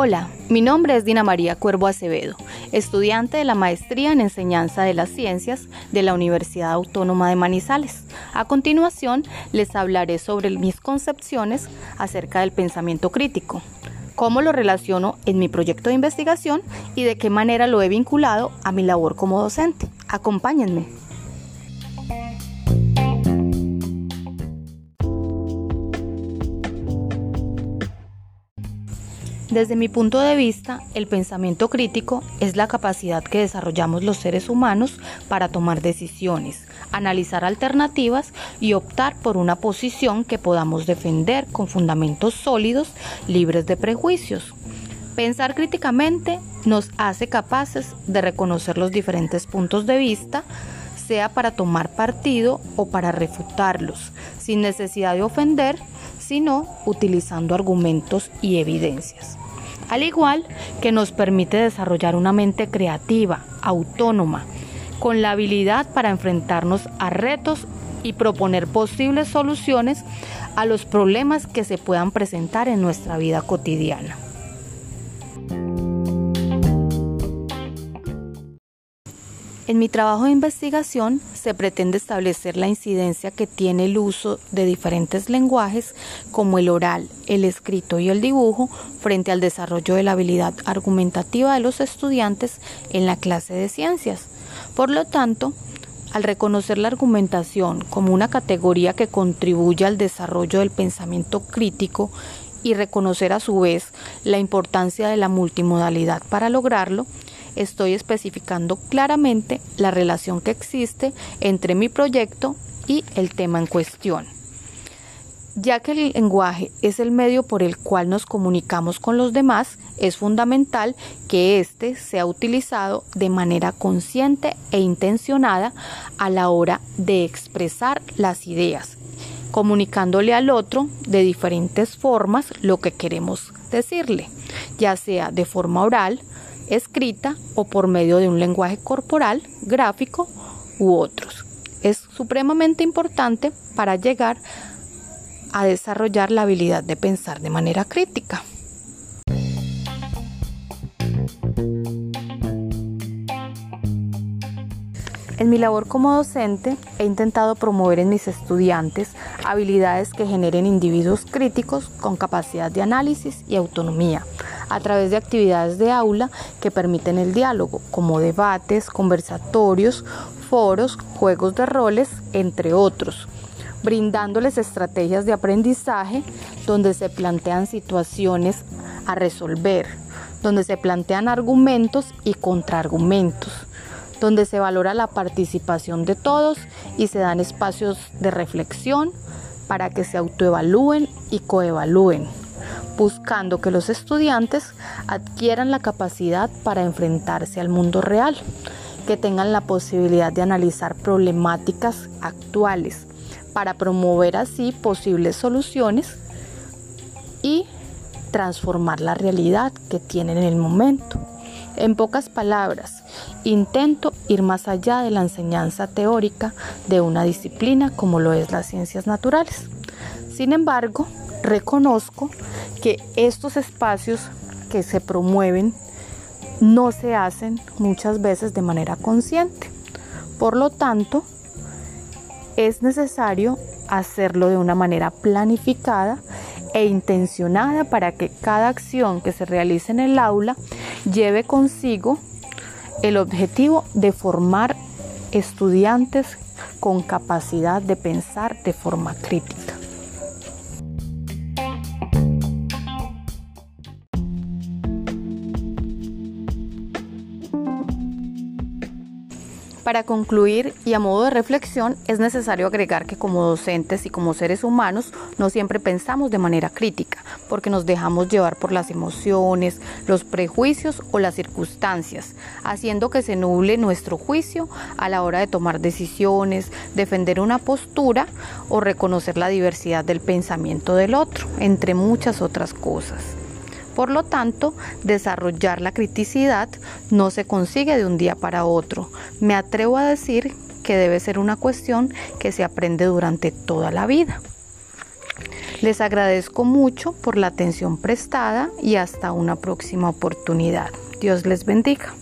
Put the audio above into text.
Hola, mi nombre es Dina María Cuervo Acevedo, estudiante de la Maestría en Enseñanza de las Ciencias de la Universidad Autónoma de Manizales. A continuación, les hablaré sobre mis concepciones acerca del pensamiento crítico, cómo lo relaciono en mi proyecto de investigación y de qué manera lo he vinculado a mi labor como docente. Acompáñenme. Desde mi punto de vista, el pensamiento crítico es la capacidad que desarrollamos los seres humanos para tomar decisiones, analizar alternativas y optar por una posición que podamos defender con fundamentos sólidos, libres de prejuicios. Pensar críticamente nos hace capaces de reconocer los diferentes puntos de vista, sea para tomar partido o para refutarlos, sin necesidad de ofender, sino utilizando argumentos y evidencias. Al igual que nos permite desarrollar una mente creativa, autónoma, con la habilidad para enfrentarnos a retos y proponer posibles soluciones a los problemas que se puedan presentar en nuestra vida cotidiana. En mi trabajo de investigación se pretende establecer la incidencia que tiene el uso de diferentes lenguajes como el oral, el escrito y el dibujo frente al desarrollo de la habilidad argumentativa de los estudiantes en la clase de ciencias. Por lo tanto, al reconocer la argumentación como una categoría que contribuye al desarrollo del pensamiento crítico y reconocer a su vez la importancia de la multimodalidad para lograrlo, estoy especificando claramente la relación que existe entre mi proyecto y el tema en cuestión. Ya que el lenguaje es el medio por el cual nos comunicamos con los demás, es fundamental que éste sea utilizado de manera consciente e intencionada a la hora de expresar las ideas, comunicándole al otro de diferentes formas lo que queremos decirle, ya sea de forma oral, escrita o por medio de un lenguaje corporal, gráfico u otros. Es supremamente importante para llegar a desarrollar la habilidad de pensar de manera crítica. En mi labor como docente he intentado promover en mis estudiantes habilidades que generen individuos críticos con capacidad de análisis y autonomía a través de actividades de aula que permiten el diálogo, como debates, conversatorios, foros, juegos de roles, entre otros, brindándoles estrategias de aprendizaje donde se plantean situaciones a resolver, donde se plantean argumentos y contraargumentos donde se valora la participación de todos y se dan espacios de reflexión para que se autoevalúen y coevalúen, buscando que los estudiantes adquieran la capacidad para enfrentarse al mundo real, que tengan la posibilidad de analizar problemáticas actuales para promover así posibles soluciones y transformar la realidad que tienen en el momento. En pocas palabras, intento ir más allá de la enseñanza teórica de una disciplina como lo es las ciencias naturales. Sin embargo, reconozco que estos espacios que se promueven no se hacen muchas veces de manera consciente. Por lo tanto, es necesario hacerlo de una manera planificada e intencionada para que cada acción que se realice en el aula lleve consigo el objetivo de formar estudiantes con capacidad de pensar de forma crítica. Para concluir y a modo de reflexión, es necesario agregar que como docentes y como seres humanos no siempre pensamos de manera crítica, porque nos dejamos llevar por las emociones, los prejuicios o las circunstancias, haciendo que se nuble nuestro juicio a la hora de tomar decisiones, defender una postura o reconocer la diversidad del pensamiento del otro, entre muchas otras cosas. Por lo tanto, desarrollar la criticidad no se consigue de un día para otro. Me atrevo a decir que debe ser una cuestión que se aprende durante toda la vida. Les agradezco mucho por la atención prestada y hasta una próxima oportunidad. Dios les bendiga.